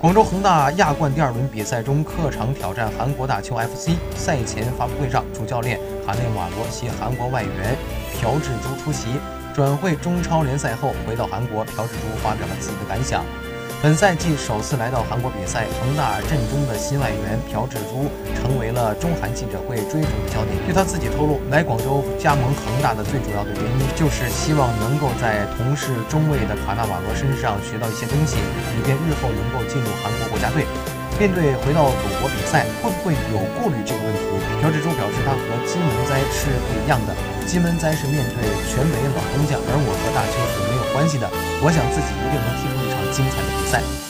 广州恒大亚冠第二轮比赛中，客场挑战韩国大邱 FC。赛前发布会上，主教练韩内瓦罗携韩国外援朴智珠出席。转会中超联赛后回到韩国，朴智珠发表了自己的感想。本赛季首次来到韩国比赛，恒大阵中的新外援朴智珠成为了中韩记者会追逐的焦点。据他自己透露，来广州加盟恒大的最主要的原因，就是希望能够在同是中卫的卡纳瓦罗身上学到一些东西，以便日后能够进入韩国国家队。面对回到祖国比赛，会不会有顾虑这个问题？朴智珠表示，他和金门哉是不一样的。金门哉是面对全美老工匠，而我和大邱是没有关系的。我想自己一定能踢出精彩的比赛。